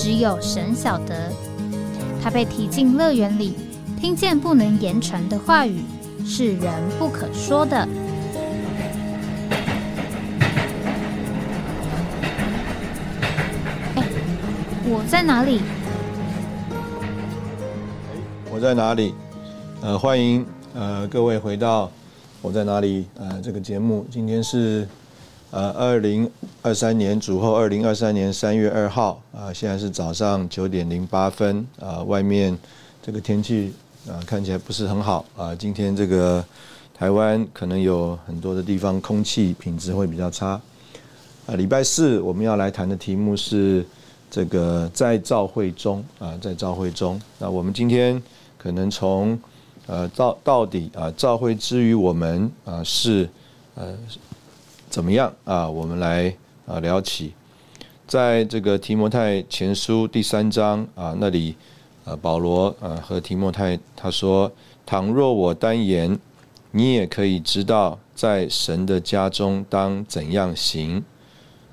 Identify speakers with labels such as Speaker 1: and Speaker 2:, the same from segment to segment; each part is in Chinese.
Speaker 1: 只有神晓得，他被提进乐园里，听见不能言传的话语，是人不可说的。我在哪里？
Speaker 2: 我在哪里？呃，欢迎呃各位回到我在哪里呃这个节目。今天是。呃，二零二三年主后，二零二三年三月二号啊，现在是早上九点零八分啊，外面这个天气啊看起来不是很好啊。今天这个台湾可能有很多的地方空气品质会比较差啊。礼拜四我们要来谈的题目是这个在召会中啊，在召会中。那我们今天可能从呃到到底啊，召会之于我们啊是呃。怎么样啊？我们来啊聊起，在这个提摩太前书第三章啊那里，呃保罗啊和提摩太他说：倘若我单言，你也可以知道，在神的家中当怎样行。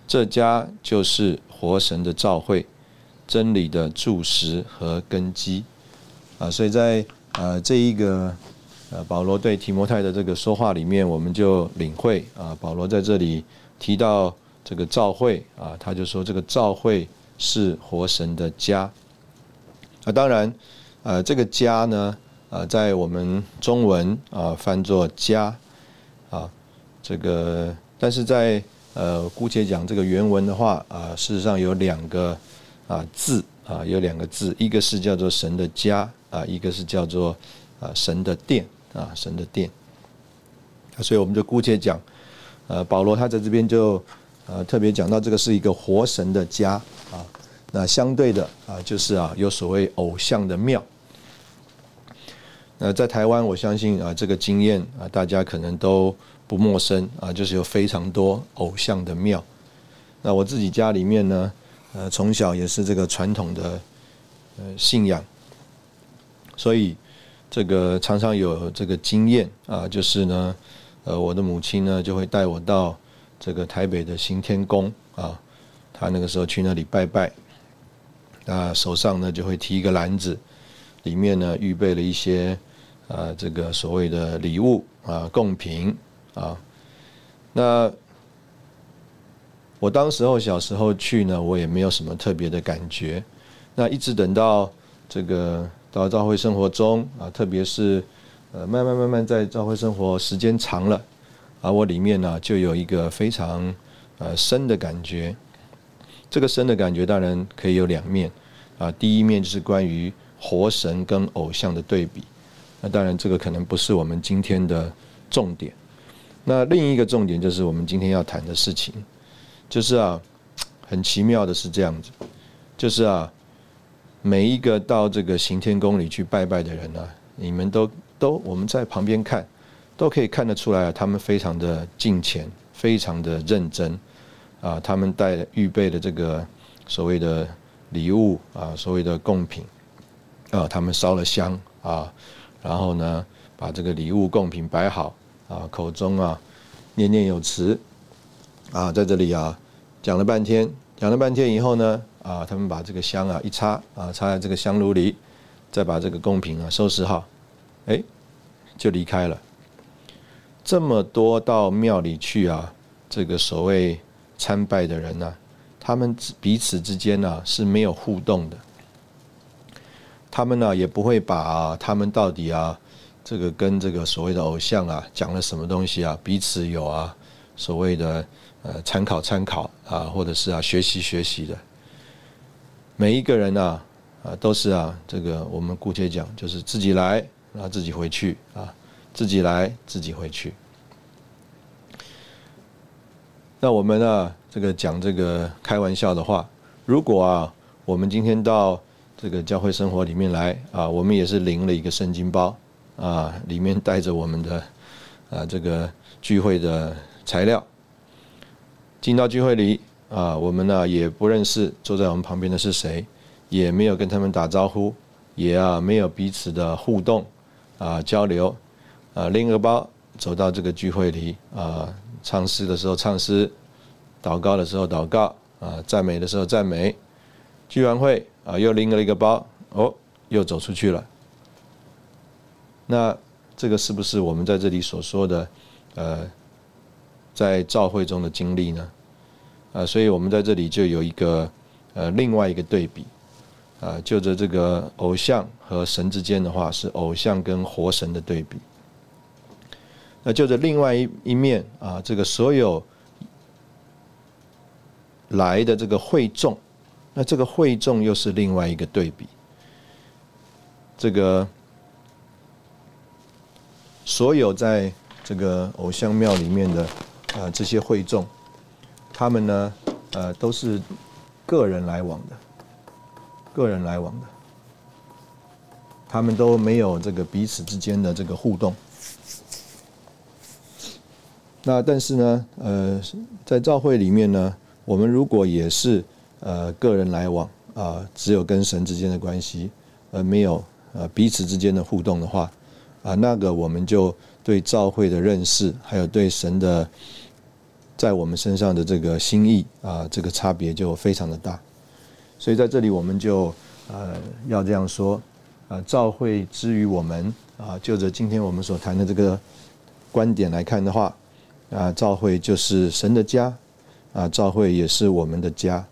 Speaker 2: 这家就是活神的召会，真理的柱石和根基啊。所以在呃这一个。呃，保罗对提摩太的这个说话里面，我们就领会啊，保罗在这里提到这个教会啊，他就说这个教会是活神的家。啊，当然，呃，这个家呢，呃，在我们中文啊翻作家啊，这个，但是在呃姑且讲这个原文的话啊，事实上有两个啊字啊，有两个字，一个是叫做神的家啊，一个是叫做啊神的殿。啊，神的殿，所以我们就姑且讲，呃，保罗他在这边就呃特别讲到这个是一个活神的家啊，那相对的啊，就是啊有所谓偶像的庙。那在台湾，我相信啊这个经验啊大家可能都不陌生啊，就是有非常多偶像的庙。那我自己家里面呢，呃，从小也是这个传统的呃信仰，所以。这个常常有这个经验啊，就是呢，呃，我的母亲呢就会带我到这个台北的行天宫啊，她那个时候去那里拜拜，那手上呢就会提一个篮子，里面呢预备了一些啊这个所谓的礼物啊贡品啊，那我当时候小时候去呢，我也没有什么特别的感觉，那一直等到这个。到教会生活中啊，特别是呃，慢慢慢慢在教会生活时间长了，啊，我里面呢就有一个非常呃深的感觉。这个深的感觉当然可以有两面啊，第一面就是关于活神跟偶像的对比。那当然这个可能不是我们今天的重点。那另一个重点就是我们今天要谈的事情，就是啊，很奇妙的是这样子，就是啊。每一个到这个行天宫里去拜拜的人呢，你们都都我们在旁边看，都可以看得出来啊，他们非常的敬虔，非常的认真，啊，他们带预备的这个所谓的礼物啊，所谓的贡品，啊，他们烧了香啊，然后呢，把这个礼物贡品摆好啊，口中啊念念有词，啊，在这里啊讲了半天，讲了半天以后呢。啊，他们把这个香啊一插啊，插在这个香炉里，再把这个贡品啊收拾好，哎，就离开了。这么多到庙里去啊，这个所谓参拜的人呢，他们彼此之间呢是没有互动的。他们呢也不会把他们到底啊，这个跟这个所谓的偶像啊讲了什么东西啊，彼此有啊所谓的呃参考参考啊，或者是啊学习学习的。每一个人啊，啊，都是啊，这个我们姑且讲，就是自己来，然后自己回去啊，自己来，自己回去。那我们呢，这个讲这个开玩笑的话，如果啊，我们今天到这个教会生活里面来啊，我们也是领了一个圣经包啊，里面带着我们的啊这个聚会的材料。进到聚会里啊，我们呢也不认识坐在我们旁边的是谁，也没有跟他们打招呼，也啊没有彼此的互动啊交流啊，拎个包走到这个聚会里啊，唱诗的时候唱诗，祷告的时候祷告啊，赞美的时候赞美，聚完会。啊，又拎了一个包，哦，又走出去了。那这个是不是我们在这里所说的，呃，在教会中的经历呢？啊，所以我们在这里就有一个呃另外一个对比，啊，就着这个偶像和神之间的话，是偶像跟活神的对比。那就着另外一一面啊，这个所有来的这个会众。那这个会众又是另外一个对比。这个所有在这个偶像庙里面的啊这些会众，他们呢呃都是个人来往的，个人来往的，他们都没有这个彼此之间的这个互动。那但是呢呃在教会里面呢，我们如果也是。呃，个人来往啊，只有跟神之间的关系，而没有呃彼此之间的互动的话，啊，那个我们就对教会的认识，还有对神的在我们身上的这个心意啊，这个差别就非常的大。所以在这里，我们就呃要这样说啊，教会之于我们啊，就着今天我们所谈的这个观点来看的话，啊，教会就是神的家，啊，教会也是我们的家。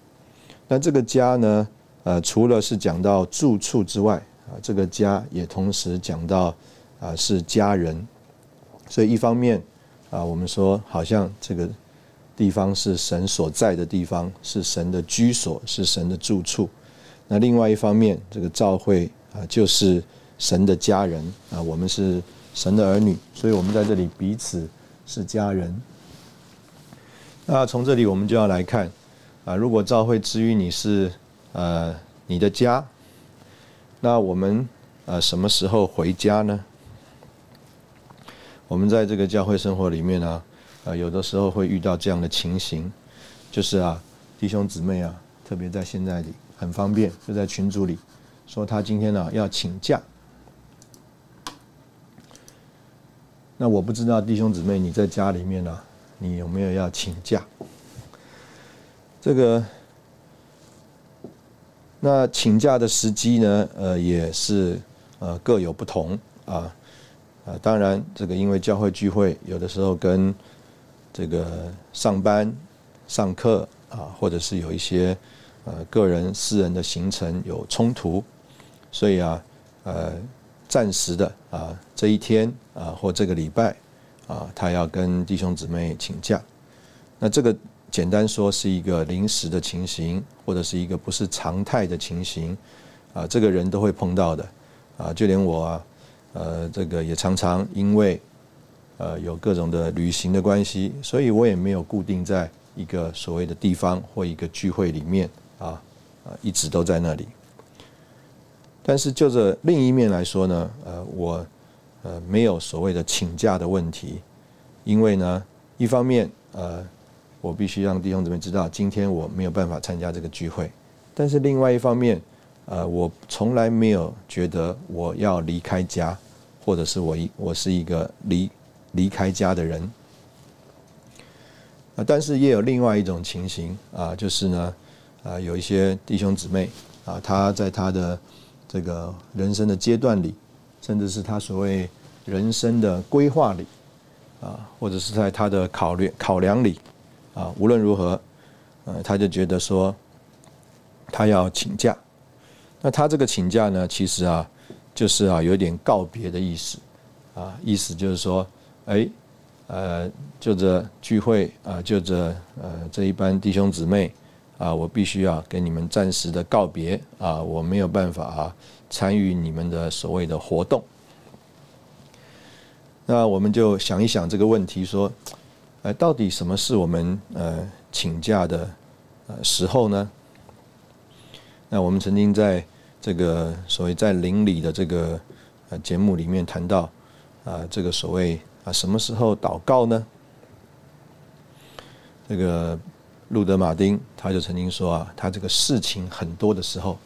Speaker 2: 那这个家呢？呃，除了是讲到住处之外，啊，这个家也同时讲到啊是家人。所以一方面啊，我们说好像这个地方是神所在的地方，是神的居所，是神的住处。那另外一方面，这个教会啊，就是神的家人啊，我们是神的儿女，所以我们在这里彼此是家人。那从这里我们就要来看。啊，如果教会之于你是呃你的家，那我们呃什么时候回家呢？我们在这个教会生活里面呢，呃有的时候会遇到这样的情形，就是啊弟兄姊妹啊，特别在现在里很方便，就在群组里说他今天呢要请假。那我不知道弟兄姊妹你在家里面呢，你有没有要请假？这个，那请假的时机呢？呃，也是呃各有不同啊啊。当然，这个因为教会聚会，有的时候跟这个上班、上课啊，或者是有一些呃个人私人的行程有冲突，所以啊，呃，暂时的啊这一天啊或这个礼拜啊，他要跟弟兄姊妹请假，那这个。简单说是一个临时的情形，或者是一个不是常态的情形，啊，这个人都会碰到的，啊，就连我啊，呃，这个也常常因为，呃，有各种的旅行的关系，所以我也没有固定在一个所谓的地方或一个聚会里面，啊，啊，一直都在那里。但是就着另一面来说呢，呃，我呃没有所谓的请假的问题，因为呢，一方面，呃。我必须让弟兄姊妹知道，今天我没有办法参加这个聚会。但是另外一方面，呃，我从来没有觉得我要离开家，或者是我一我是一个离离开家的人。啊，但是也有另外一种情形啊，就是呢，啊，有一些弟兄姊妹啊，他在他的这个人生的阶段里，甚至是他所谓人生的规划里，啊，或者是在他的考虑考量里。啊，无论如何，呃，他就觉得说，他要请假。那他这个请假呢，其实啊，就是啊，有点告别的意思。啊，意思就是说，哎，呃，就这聚会啊，就这呃这一班弟兄姊妹啊，我必须要跟你们暂时的告别啊，我没有办法啊参与你们的所谓的活动。那我们就想一想这个问题，说。呃，到底什么是我们呃请假的呃时候呢？那我们曾经在这个所谓在邻里的这个呃节目里面谈到啊，这个所谓啊什么时候祷告呢？这个路德马丁他就曾经说啊，他这个事情很多的时候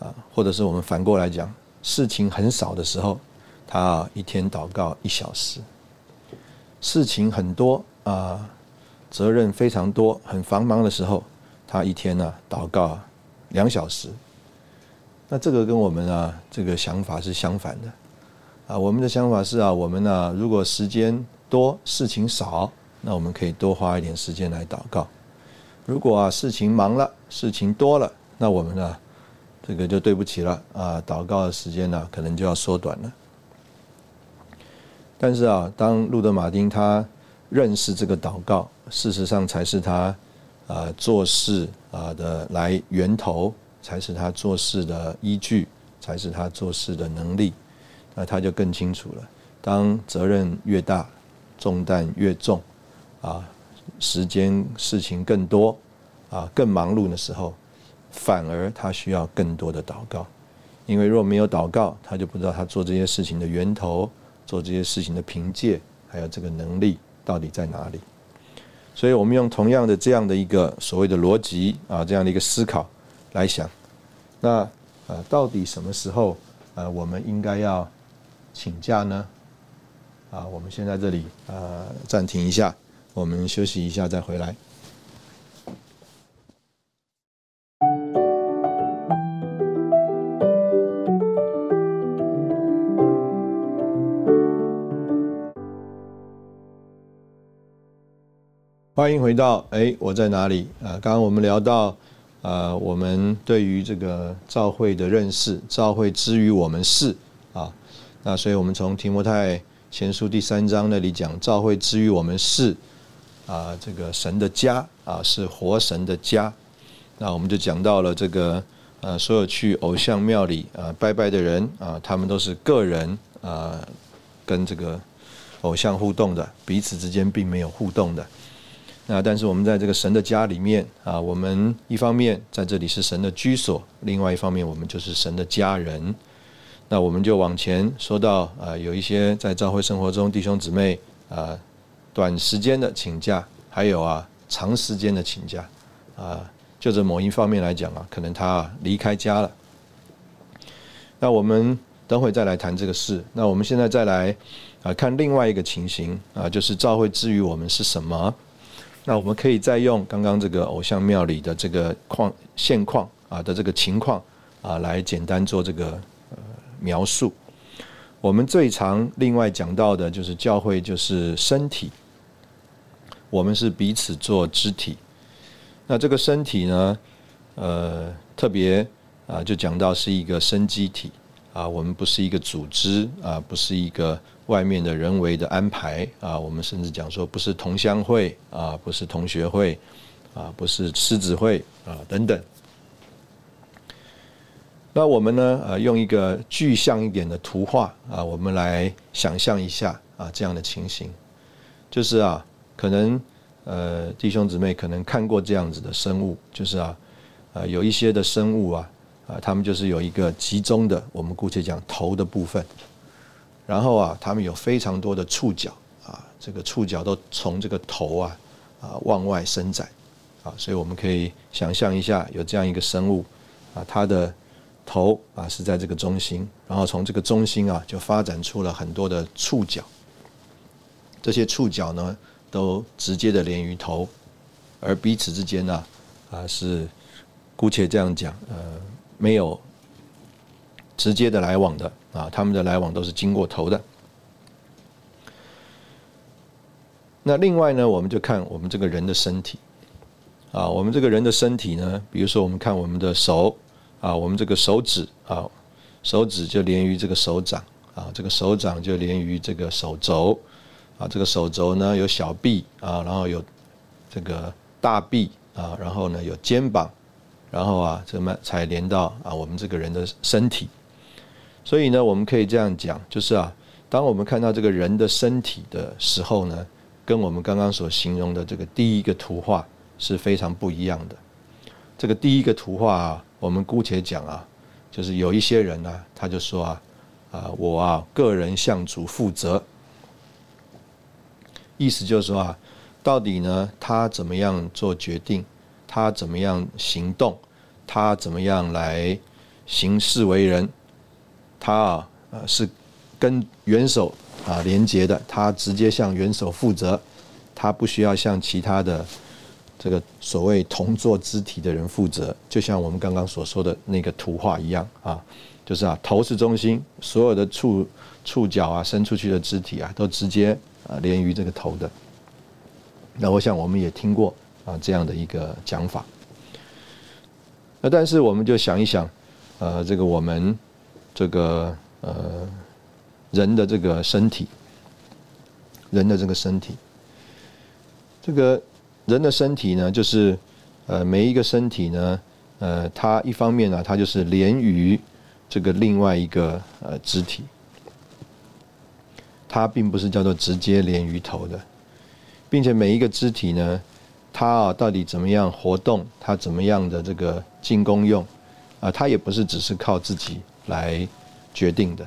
Speaker 2: 啊，或者是我们反过来讲，事情很少的时候，他一天祷告一小时；事情很多啊，责任非常多、很繁忙的时候，他一天呢祷告两小时。那这个跟我们啊这个想法是相反的啊，我们的想法是啊，我们呢如果时间多、事情少。那我们可以多花一点时间来祷告。如果啊事情忙了，事情多了，那我们呢，这个就对不起了啊，祷告的时间呢可能就要缩短了。但是啊，当路德马丁他认识这个祷告，事实上才是他啊做事啊的来源头，才是他做事的依据，才是他做事的能力。那他就更清楚了，当责任越大，重担越重。啊，时间事情更多，啊，更忙碌的时候，反而他需要更多的祷告，因为若没有祷告，他就不知道他做这些事情的源头，做这些事情的凭借，还有这个能力到底在哪里。所以，我们用同样的这样的一个所谓的逻辑啊，这样的一个思考来想，那呃，到底什么时候呃，我们应该要请假呢？啊，我们先在这里呃暂停一下。我们休息一下再回来。欢迎回到哎，我在哪里？啊，刚刚我们聊到啊，我们对于这个教会的认识，教会之于我们是，那所以我们从提摩太前书第三章那里讲，教会之于我们是。啊，这个神的家啊，是活神的家。那我们就讲到了这个呃，所有去偶像庙里啊拜拜的人啊，他们都是个人啊，跟这个偶像互动的，彼此之间并没有互动的。那但是我们在这个神的家里面啊，我们一方面在这里是神的居所，另外一方面我们就是神的家人。那我们就往前说到啊，有一些在教会生活中弟兄姊妹啊。短时间的请假，还有啊长时间的请假，啊，就这某一方面来讲啊，可能他离开家了。那我们等会再来谈这个事。那我们现在再来啊看另外一个情形啊，就是教会之于我们是什么？那我们可以再用刚刚这个偶像庙里的这个况现况啊的这个情况啊来简单做这个描述。我们最常另外讲到的就是教会就是身体。我们是彼此做肢体，那这个身体呢，呃，特别啊，就讲到是一个生机体啊，我们不是一个组织啊，不是一个外面的人为的安排啊，我们甚至讲说不是同乡会啊，不是同学会啊，不是狮子会啊等等。那我们呢，呃，用一个具象一点的图画啊，我们来想象一下啊，这样的情形，就是啊。可能呃弟兄姊妹可能看过这样子的生物，就是啊，呃有一些的生物啊，啊他们就是有一个集中的，我们姑且讲头的部分，然后啊他们有非常多的触角啊，这个触角都从这个头啊啊往外伸展啊，所以我们可以想象一下，有这样一个生物啊，它的头啊是在这个中心，然后从这个中心啊就发展出了很多的触角，这些触角呢。都直接的连于头，而彼此之间呢，啊是姑且这样讲，呃，没有直接的来往的啊，他们的来往都是经过头的。那另外呢，我们就看我们这个人的身体，啊，我们这个人的身体呢，比如说我们看我们的手，啊，我们这个手指啊，手指就连于这个手掌，啊，这个手掌就连于这个手肘。啊，这个手肘呢有小臂啊，然后有这个大臂啊，然后呢有肩膀，然后啊，这么才连到啊我们这个人的身体。所以呢，我们可以这样讲，就是啊，当我们看到这个人的身体的时候呢，跟我们刚刚所形容的这个第一个图画是非常不一样的。这个第一个图画啊，我们姑且讲啊，就是有一些人呢，他就说啊，啊，我啊，个人向主负责，意思就是说啊，到底呢，他怎么样做决定，他怎么样行动，他怎么样来行事为人，他啊，是跟元首啊连接的，他直接向元首负责，他不需要向其他的。这个所谓同坐肢体的人负责，就像我们刚刚所说的那个图画一样啊，就是啊头是中心，所有的触触角啊伸出去的肢体啊都直接啊连于这个头的。那我想我们也听过啊这样的一个讲法。那但是我们就想一想，呃，这个我们这个呃人的这个身体，人的这个身体，这个。人的身体呢，就是呃，每一个身体呢，呃，它一方面呢，它就是连于这个另外一个呃肢体，它并不是叫做直接连于头的，并且每一个肢体呢，它啊到底怎么样活动，它怎么样的这个进攻用啊，它也不是只是靠自己来决定的，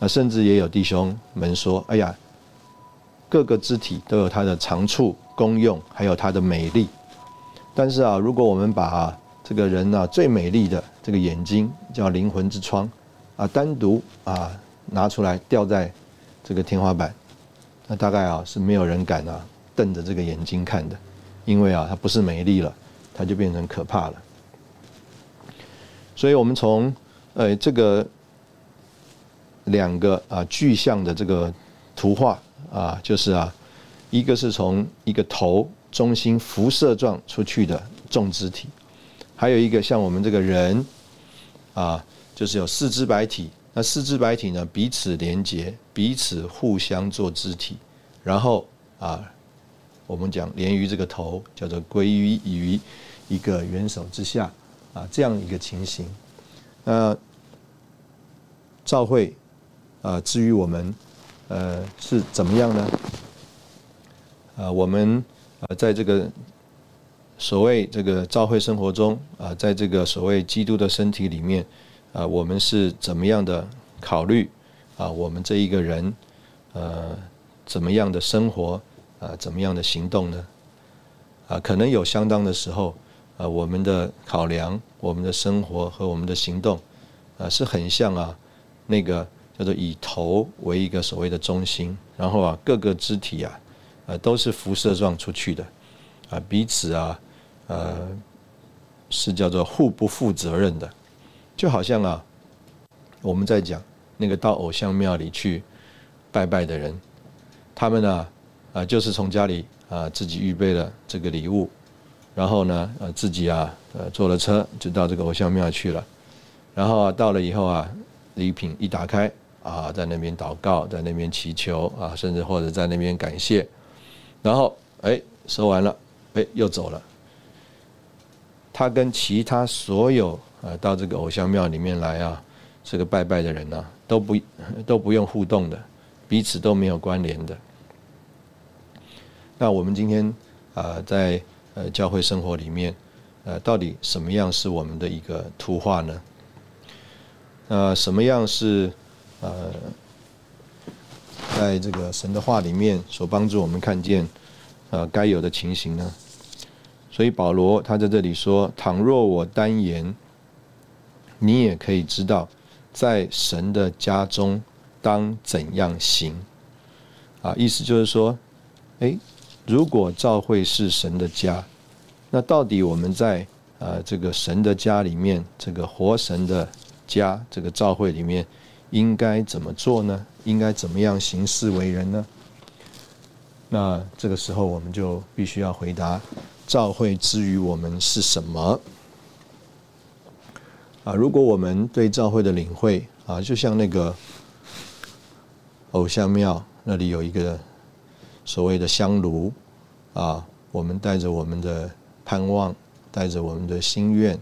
Speaker 2: 那甚至也有弟兄们说，哎呀，各个肢体都有它的长处。功用还有它的美丽，但是啊，如果我们把这个人呢最美丽的这个眼睛叫灵魂之窗啊，单独啊拿出来吊在这个天花板，那大概啊是没有人敢啊瞪着这个眼睛看的，因为啊它不是美丽了，它就变成可怕了。所以我们从呃这个两个啊具象的这个图画啊，就是啊。一个是从一个头中心辐射状出去的重肢体，还有一个像我们这个人，啊，就是有四肢白体。那四肢白体呢，彼此连接，彼此互相做肢体，然后啊，我们讲连于这个头，叫做归于于一个元首之下啊，这样一个情形。那赵会啊，至于我们呃是怎么样呢？啊，我们啊，在这个所谓这个教会生活中啊，在这个所谓基督的身体里面啊，我们是怎么样的考虑啊？我们这一个人呃，怎么样的生活啊？怎么样的行动呢？啊，可能有相当的时候啊，我们的考量、我们的生活和我们的行动啊，是很像啊，那个叫做以头为一个所谓的中心，然后啊，各个肢体啊。呃，都是辐射状出去的，啊，彼此啊，呃，是叫做互不负责任的，就好像啊，我们在讲那个到偶像庙里去拜拜的人，他们呢，啊，就是从家里啊自己预备了这个礼物，然后呢，呃，自己啊，呃，坐了车就到这个偶像庙去了，然后啊，到了以后啊，礼品一打开啊，在那边祷告，在那边祈求啊，甚至或者在那边感谢。然后，哎，收完了，哎，又走了。他跟其他所有啊到这个偶像庙里面来啊，这个拜拜的人呢，都不都不用互动的，彼此都没有关联的。那我们今天啊，在呃教会生活里面，呃，到底什么样是我们的一个图画呢？呃，什么样是呃？在这个神的话里面所帮助我们看见，呃，该有的情形呢？所以保罗他在这里说：“倘若我单言，你也可以知道，在神的家中当怎样行。”啊，意思就是说，哎，如果教会是神的家，那到底我们在呃这个神的家里面，这个活神的家，这个教会里面，应该怎么做呢？应该怎么样行事为人呢？那这个时候我们就必须要回答：教会之于我们是什么？啊，如果我们对教会的领会啊，就像那个偶像庙那里有一个所谓的香炉啊，我们带着我们的盼望，带着我们的心愿，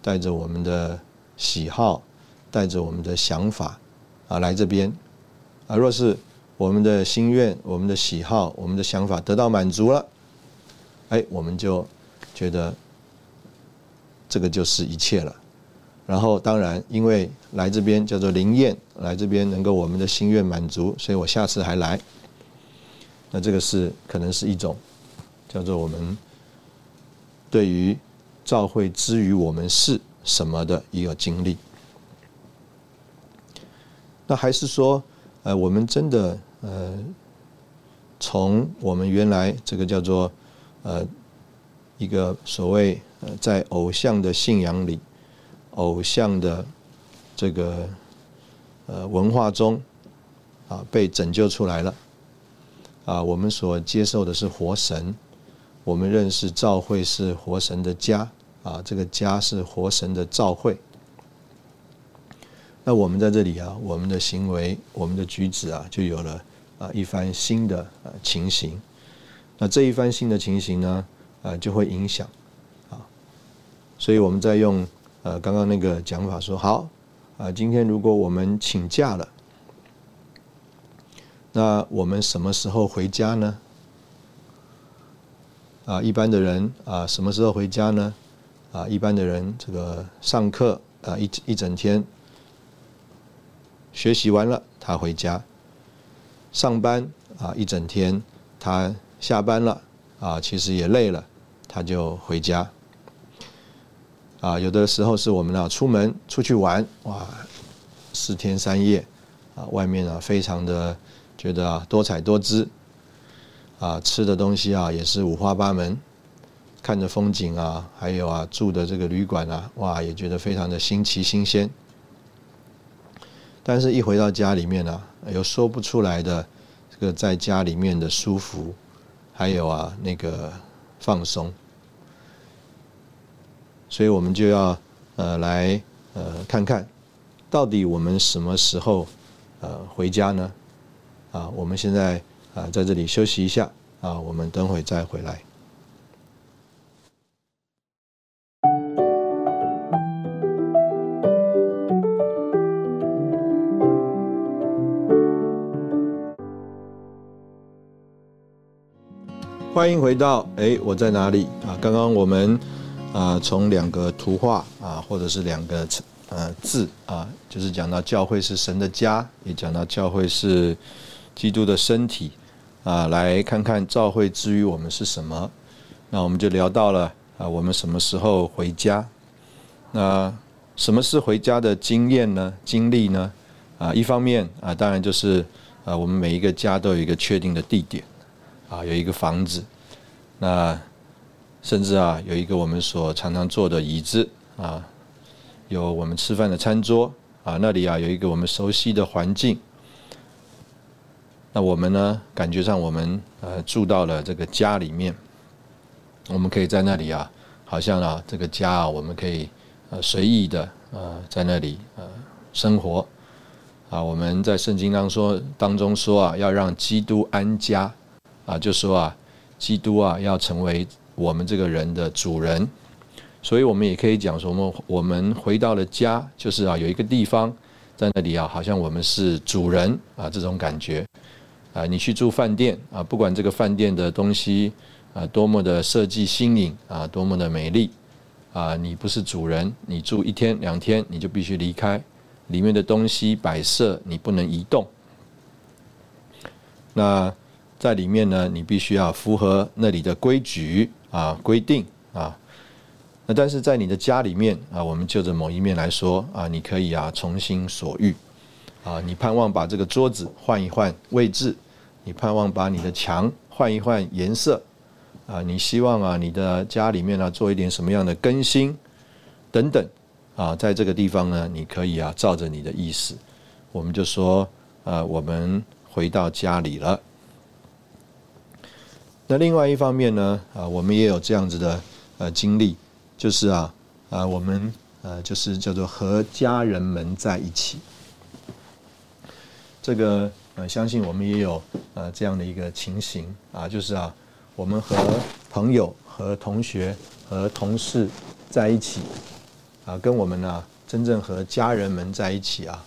Speaker 2: 带着我们的喜好，带着我们的想法啊，来这边。啊，若是我们的心愿、我们的喜好、我们的想法得到满足了，哎，我们就觉得这个就是一切了。然后当然因为来这边叫做灵验，来这边能够我们的心愿满足，所以我下次还来。那这个是可能是一种叫做我们对于教会之于我们是什么的一个经历。那还是说，呃，我们真的呃，从我们原来这个叫做呃一个所谓呃在偶像的信仰里，偶像的这个呃文化中啊被拯救出来了啊，我们所接受的是活神，我们认识教会是活神的家啊，这个家是活神的教会。那我们在这里啊，我们的行为、我们的举止啊，就有了啊一番新的呃情形。那这一番新的情形呢，啊就会影响啊。所以我们在用呃刚刚那个讲法说，好啊，今天如果我们请假了，那我们什么时候回家呢？啊，一般的人啊，什么时候回家呢？啊，一般的人这个上课啊一一整天。学习完了，他回家上班啊，一整天。他下班了啊，其实也累了，他就回家。啊，有的时候是我们啊出门出去玩，哇，四天三夜啊，外面啊非常的觉得啊多彩多姿啊，吃的东西啊也是五花八门，看着风景啊，还有啊住的这个旅馆啊，哇，也觉得非常的新奇新鲜。但是，一回到家里面呢，有说不出来的这个在家里面的舒服，还有啊那个放松，所以我们就要呃来呃看看，到底我们什么时候呃回家呢？啊，我们现在啊在这里休息一下啊，我们等会再回来。欢迎回到哎，我在哪里啊？刚刚我们啊，从两个图画啊，或者是两个呃字啊，就是讲到教会是神的家，也讲到教会是基督的身体啊，来看看教会之于我们是什么。那我们就聊到了啊，我们什么时候回家？那什么是回家的经验呢？经历呢？啊，一方面啊，当然就是啊，我们每一个家都有一个确定的地点。啊，有一个房子，那甚至啊，有一个我们所常常坐的椅子啊，有我们吃饭的餐桌啊，那里啊有一个我们熟悉的环境。那我们呢，感觉上我们呃住到了这个家里面，我们可以在那里啊，好像啊这个家啊，我们可以呃随意的呃在那里呃生活啊。我们在圣经当说当中说啊，要让基督安家。啊，就说啊，基督啊要成为我们这个人的主人，所以我们也可以讲说，我们我们回到了家，就是啊有一个地方在那里啊，好像我们是主人啊这种感觉。啊，你去住饭店啊，不管这个饭店的东西啊多么的设计新颖啊，多么的美丽啊，你不是主人，你住一天两天你就必须离开，里面的东西摆设你不能移动。那。在里面呢，你必须要符合那里的规矩啊规定啊。那但是在你的家里面啊，我们就着某一面来说啊，你可以啊从心所欲啊，你盼望把这个桌子换一换位置，你盼望把你的墙换一换颜色啊，你希望啊你的家里面呢做一点什么样的更新等等啊，在这个地方呢，你可以啊照着你的意思，我们就说啊，我们回到家里了。那另外一方面呢，啊，我们也有这样子的呃经历，就是啊，啊，我们呃就是叫做和家人们在一起。这个呃，相信我们也有呃这样的一个情形啊，就是啊，我们和朋友、和同学、和同事在一起，啊，跟我们呢真正和家人们在一起啊，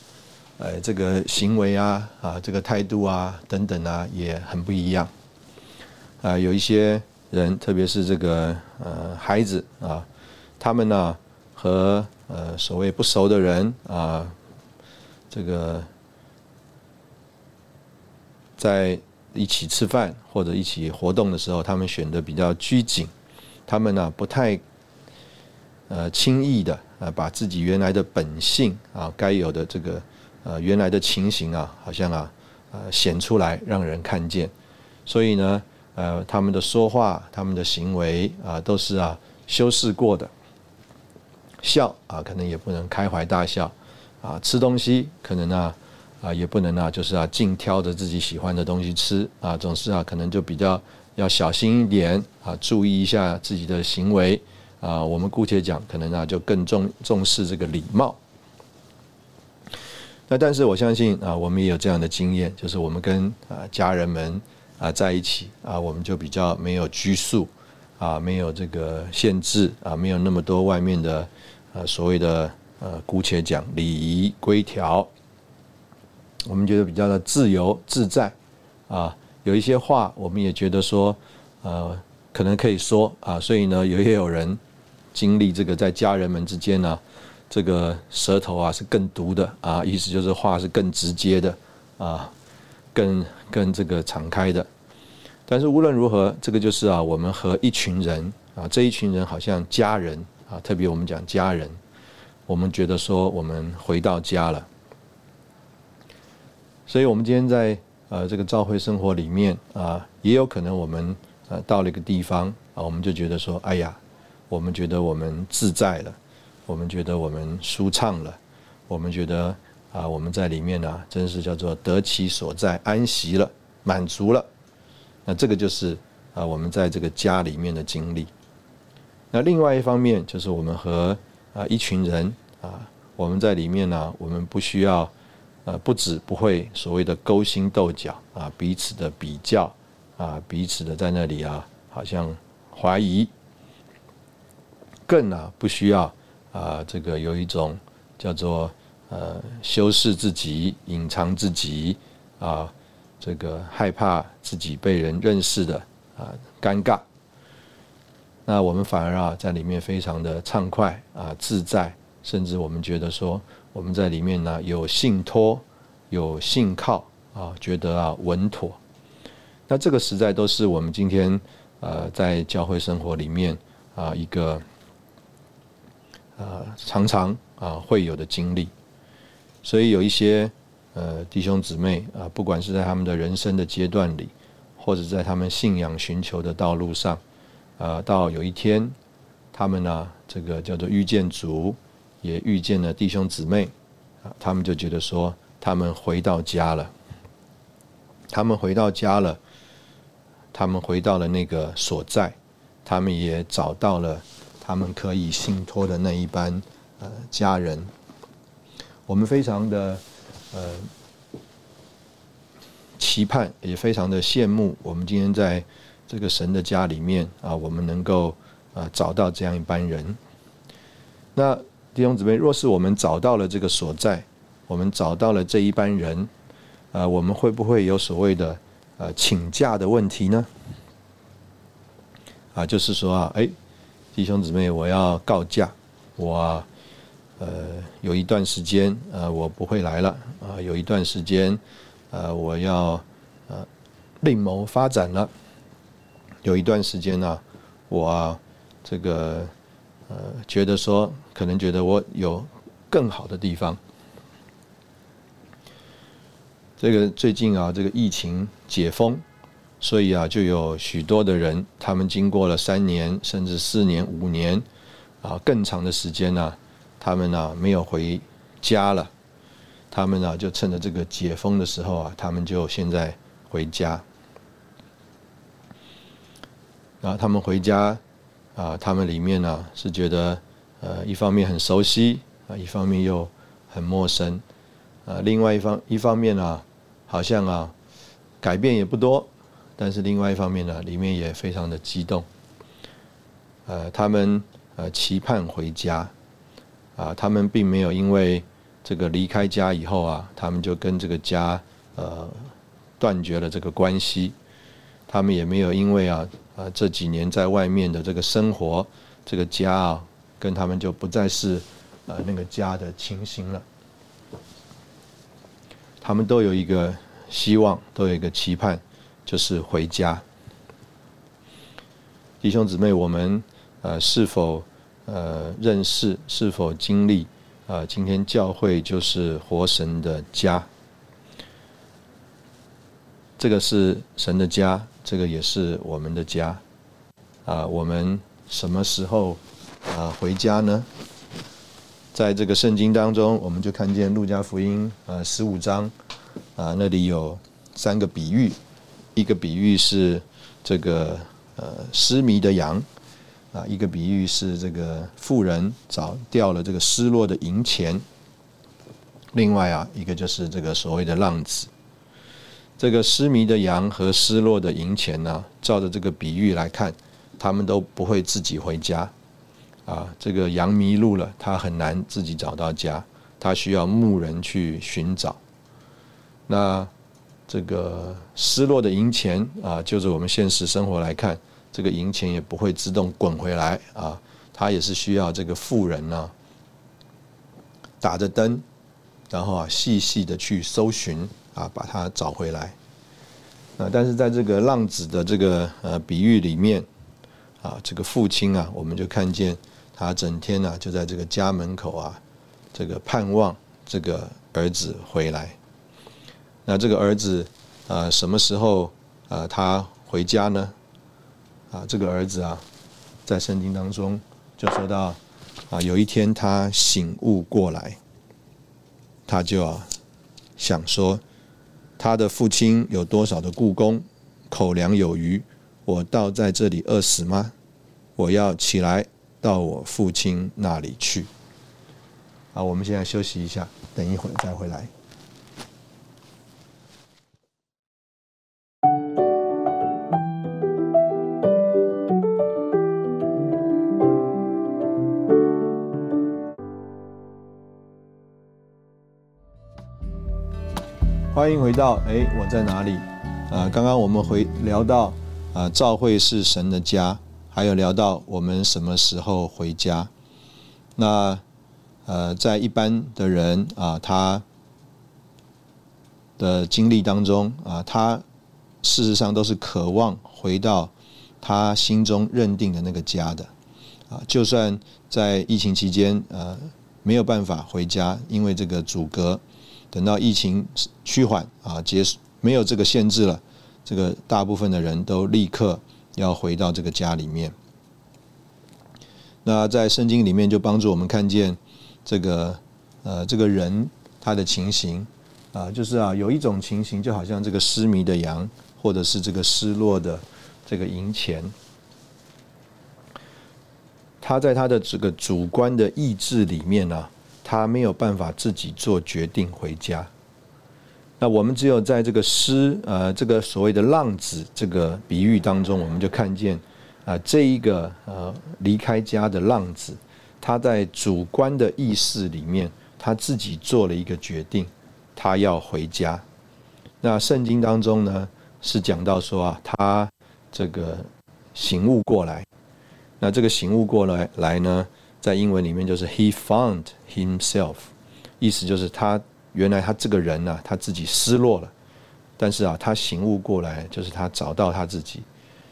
Speaker 2: 呃，这个行为啊，啊，这个态度啊，等等啊，也很不一样。啊，有一些人，特别是这个呃孩子啊，他们呢和呃所谓不熟的人啊，这个在一起吃饭或者一起活动的时候，他们选的比较拘谨，他们呢不太呃轻易的啊把自己原来的本性啊该有的这个呃原来的情形啊，好像啊呃显出来让人看见，所以呢呃他们的说话、他们的行为啊都是啊修饰过的，笑啊可能也不能开怀大笑啊，吃东西可能呢。啊，也不能啊，就是啊，尽挑着自己喜欢的东西吃啊，总是啊，可能就比较要小心一点啊，注意一下自己的行为啊。我们姑且讲，可能啊，就更重重视这个礼貌。那但是我相信啊，我们也有这样的经验，就是我们跟啊家人们啊在一起啊，我们就比较没有拘束啊，没有这个限制啊，没有那么多外面的呃所谓的呃姑且讲礼仪规条。我们觉得比较的自由自在，啊，有一些话我们也觉得说，呃，可能可以说啊，所以呢，有也有人经历这个在家人们之间呢，这个舌头啊是更毒的啊，意思就是话是更直接的啊，更更这个敞开的。但是无论如何，这个就是啊，我们和一群人啊，这一群人好像家人啊，特别我们讲家人，我们觉得说我们回到家了。所以，我们今天在呃这个召会生活里面啊，也有可能我们呃到了一个地方啊，我们就觉得说，哎呀，我们觉得我们自在了，我们觉得我们舒畅了，我们觉得啊，我们在里面呢，真是叫做得其所在，安息了，满足了。那这个就是啊，我们在这个家里面的经历。那另外一方面，就是我们和啊一群人啊，我们在里面呢，我们不需要。呃，不止不会所谓的勾心斗角啊，彼此的比较啊，彼此的在那里啊，好像怀疑，更啊不需要啊，这个有一种叫做呃修饰自己、隐藏自己啊，这个害怕自己被人认识的啊尴尬。那我们反而啊，在里面非常的畅快啊自在，甚至我们觉得说。我们在里面呢，有信托，有信靠啊，觉得啊稳妥。那这个实在都是我们今天呃在教会生活里面啊一个呃常常啊会有的经历。所以有一些呃弟兄姊妹啊，不管是在他们的人生的阶段里，或者在他们信仰寻求的道路上，啊，到有一天他们呢，这个叫做遇见主。也遇见了弟兄姊妹，他们就觉得说，他们回到家了，他们回到家了，他们回到了那个所在，他们也找到了他们可以信托的那一班呃家人。我们非常的呃期盼，也非常的羡慕，我们今天在这个神的家里面啊，我们能够啊找到这样一班人。那。弟兄姊妹，若是我们找到了这个所在，我们找到了这一班人，呃，我们会不会有所谓的呃请假的问题呢？啊，就是说啊，哎，弟兄姊妹，我要告假，我呃有一段时间呃我不会来了啊，有一段时间呃我要呃另谋发展了，有一段时间呢，我这个。呃，觉得说可能觉得我有更好的地方。这个最近啊，这个疫情解封，所以啊，就有许多的人，他们经过了三年甚至四年、五年啊更长的时间呢，他们呢没有回家了，他们呢就趁着这个解封的时候啊，他们就现在回家，然后他们回家。啊，他们里面呢是觉得，呃，一方面很熟悉啊，一方面又很陌生，啊，另外一方一方面呢，好像啊改变也不多，但是另外一方面呢，里面也非常的激动，呃，他们呃期盼回家，啊，他们并没有因为这个离开家以后啊，他们就跟这个家呃断绝了这个关系，他们也没有因为啊。啊，这几年在外面的这个生活，这个家啊，跟他们就不再是呃那个家的情形了。他们都有一个希望，都有一个期盼，就是回家。弟兄姊妹，我们呃是否呃认识，是否经历啊？今天教会就是活神的家，这个是神的家，这个也是我们的家啊。我们什么时候啊回家呢？在这个圣经当中，我们就看见路加福音啊十五章啊那里有三个比喻，一个比喻是这个。呃，失迷的羊，啊，一个比喻是这个富人找掉了这个失落的银钱。另外啊，一个就是这个所谓的浪子。这个失迷的羊和失落的银钱呢，照着这个比喻来看，他们都不会自己回家。啊，这个羊迷路了，他很难自己找到家，他需要牧人去寻找。那这个失落的银钱啊，就是我们现实生活来看。这个银钱也不会自动滚回来啊，他也是需要这个富人呢，打着灯，然后啊细细的去搜寻啊，把它找回来。啊，但是在这个浪子的这个呃比喻里面，啊，这个父亲啊，我们就看见他整天呢就在这个家门口啊，这个盼望这个儿子回来。那这个儿子啊，什么时候啊他回家呢？啊，这个儿子啊，在圣经当中就说到啊，有一天他醒悟过来，他就想说，他的父亲有多少的故宫，口粮有余，我倒在这里饿死吗？我要起来到我父亲那里去。啊，我们现在休息一下，等一会儿再回来。欢迎回到哎，我在哪里？啊，刚刚我们回聊到啊，教会是神的家，还有聊到我们什么时候回家。那呃，在一般的人啊，他的经历当中啊，他事实上都是渴望回到他心中认定的那个家的啊。就算在疫情期间呃没有办法回家，因为这个阻隔。等到疫情趋缓啊，结束没有这个限制了，这个大部分的人都立刻要回到这个家里面。那在圣经里面就帮助我们看见这个呃这个人他的情形啊，就是啊有一种情形就好像这个失迷的羊，或者是这个失落的这个银钱，他在他的这个主观的意志里面呢。他没有办法自己做决定回家，那我们只有在这个诗呃这个所谓的浪子这个比喻当中，我们就看见啊这一个呃离开家的浪子，他在主观的意识里面，他自己做了一个决定，他要回家。那圣经当中呢是讲到说啊，他这个醒悟过来，那这个醒悟过来来呢？在英文里面就是 he found himself，意思就是他原来他这个人呢，他自己失落了，但是啊，他醒悟过来，就是他找到他自己。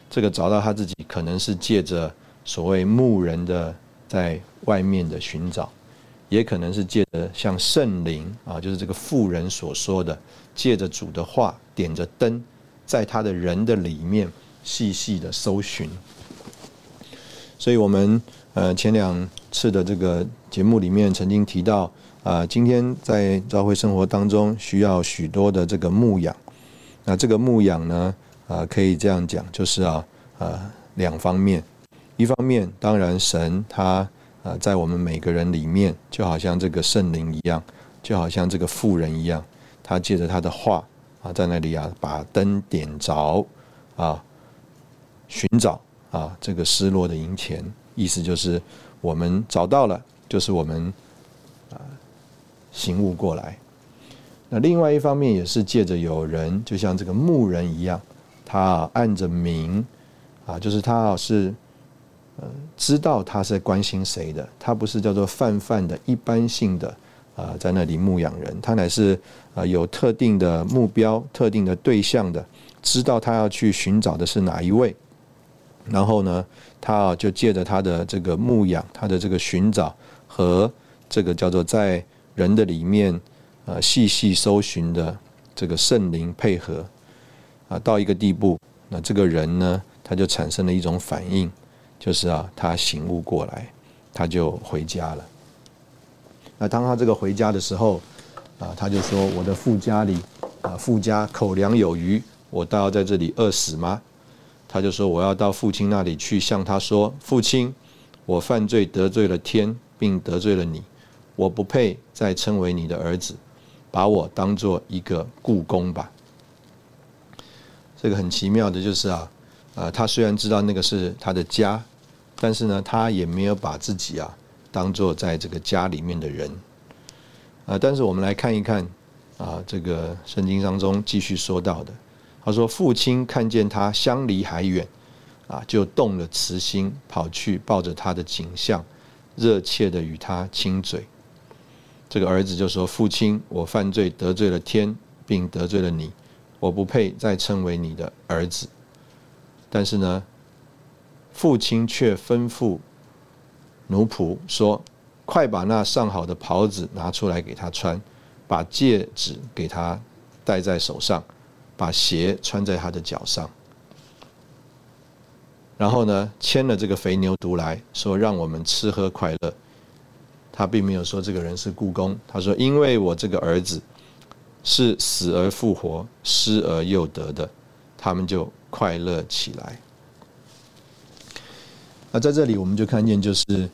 Speaker 2: 这个找到他自己，可能是借着所谓牧人的在外面的寻找，也可能是借着像圣灵啊，就是这个妇人所说的，借着主的话，点着灯，在他的人的里面细细的搜寻。所以，我们呃前两次的这个节目里面曾经提到啊，今天在教会生活当中需要许多的这个牧养。那这个牧养呢，啊，可以这样讲，就是啊，啊两方面。一方面，当然神他啊在我们每个人里面，就好像这个圣灵一样，就好像这个妇人一样，他借着他的话啊，在那里啊把灯点着啊，寻找。啊，这个失落的银钱，意思就是我们找到了，就是我们啊醒悟过来。那另外一方面也是借着有人，就像这个牧人一样，他按着名啊，就是他是呃知道他是关心谁的，他不是叫做泛泛的一般性的啊在那里牧养人，他乃是啊有特定的目标、特定的对象的，知道他要去寻找的是哪一位，然后呢，他啊就借着他的这个牧养，他的这个寻找和这个叫做在人的里面呃细细搜寻的这个圣灵配合啊，到一个地步，那这个人呢，他就产生了一种反应。就是啊，他醒悟过来，他就回家了。那当他这个回家的时候，啊，他就说：“我的富家里啊，富家口粮有余，我倒要在这里饿死吗？”他就说：“我要到父亲那里去，向他说：父亲，我犯罪得罪了天，并得罪了你，我不配再称为你的儿子，把我当做一个故宫吧。”这个很奇妙的就是啊。啊，他虽然知道那个是他的家，但是呢，他也没有把自己啊当做在这个家里面的人。啊，但是我们来看一看啊，这个圣经当中继续说到的，他说父亲看见他相离还远，啊，就动了慈心，跑去抱着他的景象，热切的与他亲嘴。这个儿子就说：“父亲，我犯罪得罪了天，并得罪了你，我不配再称为你的儿子。”但是呢，父亲却吩咐奴仆说：“快把那上好的袍子拿出来给他穿，把戒指给他戴在手上，把鞋穿在他的脚上。然后呢，牵了这个肥牛犊来说，让我们吃喝快乐。他并没有说这个人是故宫，他说：因为我这个儿子是死而复活、失而又得的，他们就。”快乐起来。那在这里，我们就看见就是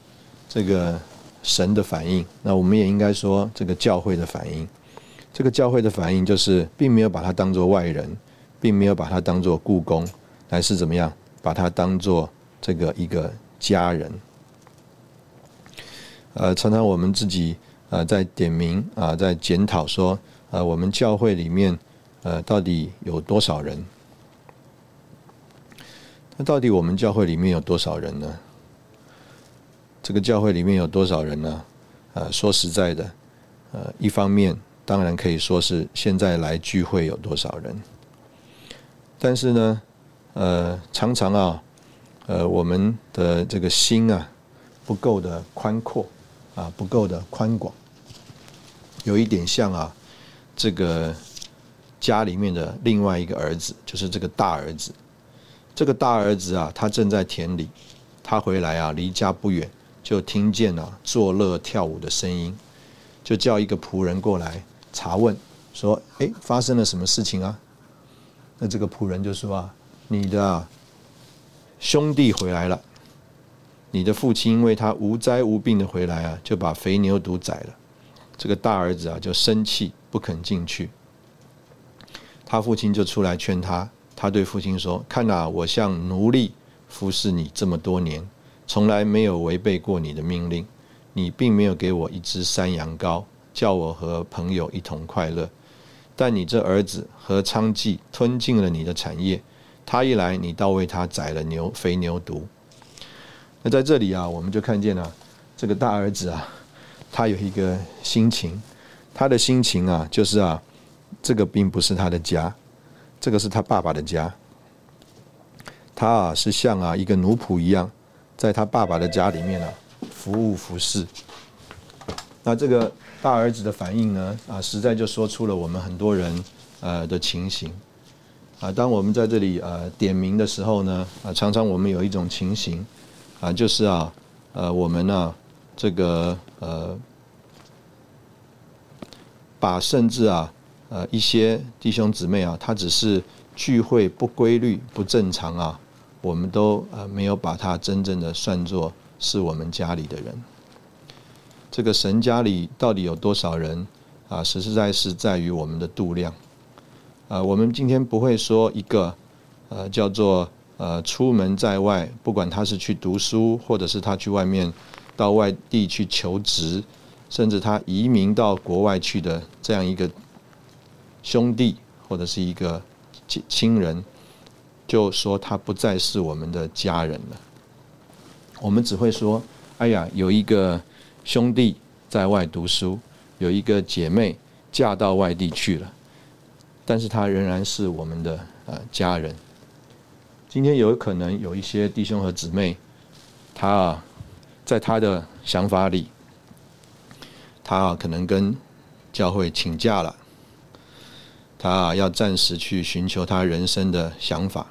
Speaker 2: 这个神的反应。那我们也应该说，这个教会的反应。这个教会的反应就是，并没有把他当做外人，并没有把他当做故宫，乃是怎么样，把他当做这个一个家人。呃，常常我们自己呃在点名啊，在检讨说，呃，我们教会里面呃到底有多少人？那到底我们教会里面有多少人呢？这个教会里面有多少人呢？呃，说实在的，呃，一方面当然可以说是现在来聚会有多少人，但是呢，呃，常常啊，呃，我们的这个心啊不够的宽阔啊，不够的宽广，有一点像啊，这个家里面的另外一个儿子，就是这个大儿子。这个大儿子啊，他正在田里，他回来啊，离家不远，就听见了作乐跳舞的声音，就叫一个仆人过来查问，说：“哎，发生了什么事情啊？”那这个仆人就说：“啊，你的兄弟回来了，你的父亲因为他无灾无病的回来啊，就把肥牛犊宰了。这个大儿子啊，就生气，不肯进去。他父亲就出来劝他。”他对父亲说：“看呐，我像奴隶服侍你这么多年，从来没有违背过你的命令。你并没有给我一只山羊羔，叫我和朋友一同快乐。但你这儿子和娼妓吞尽了你的产业。他一来，你倒为他宰了牛肥牛犊。那在这里啊，我们就看见了这个大儿子啊，他有一个心情，他的心情啊，就是啊，这个并不是他的家。”这个是他爸爸的家，他啊是像啊一个奴仆一样，在他爸爸的家里面呢服务服侍。那这个大儿子的反应呢啊，实在就说出了我们很多人呃的情形啊。当我们在这里呃点名的时候呢啊，常常我们有一种情形啊，就是啊呃我们呢这个呃把甚至啊。呃，一些弟兄姊妹啊，他只是聚会不规律、不正常啊，我们都呃没有把他真正的算作是我们家里的人。这个神家里到底有多少人啊？实实在是在于我们的度量。啊，我们今天不会说一个呃叫做呃出门在外，不管他是去读书，或者是他去外面到外地去求职，甚至他移民到国外去的这样一个。兄弟或者是一个亲亲人，就说他不再是我们的家人了。我们只会说：“哎呀，有一个兄弟在外读书，有一个姐妹嫁到外地去了。”但是她仍然是我们的呃家人。今天有可能有一些弟兄和姊妹，他啊，在他的想法里，他啊可能跟教会请假了，他啊要暂时去寻求他人生的想法。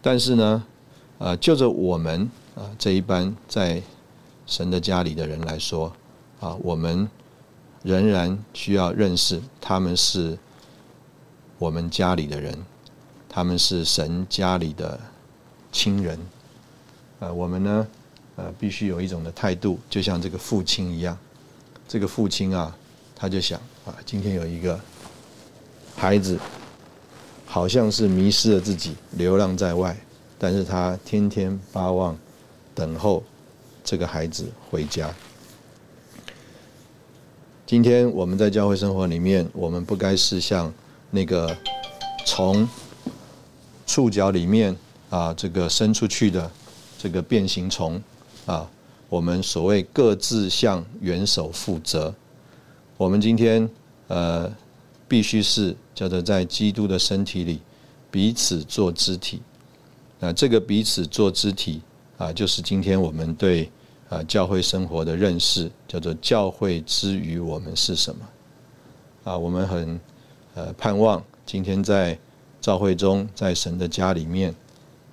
Speaker 2: 但是呢，呃，就着我们啊这一班在神的家里的人来说，啊，我们仍然需要认识他们是。我们家里的人，他们是神家里的亲人，呃，我们呢，呃，必须有一种的态度，就像这个父亲一样。这个父亲啊，他就想啊，今天有一个孩子，好像是迷失了自己，流浪在外，但是他天天巴望，等候这个孩子回家。今天我们在教会生活里面，我们不该是像。那个从触角里面啊，这个伸出去的这个变形虫啊，我们所谓各自向元首负责。我们今天呃，必须是叫做在基督的身体里彼此做肢体。那这个彼此做肢体啊，就是今天我们对啊教会生活的认识，叫做教会之于我们是什么啊？我们很。呃，盼望今天在教会中，在神的家里面，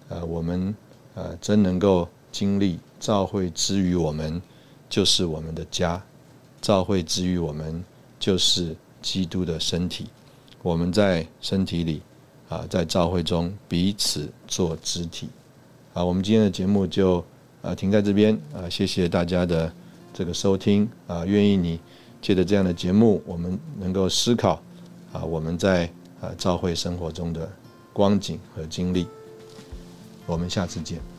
Speaker 2: 呃，我们呃真能够经历教会之于我们，就是我们的家；教会之于我们，就是基督的身体。我们在身体里啊，在教会中彼此做肢体。啊，我们今天的节目就啊停在这边啊，谢谢大家的这个收听啊，愿意你借着这样的节目，我们能够思考。啊，我们在啊教会生活中的光景和经历，我们下次见。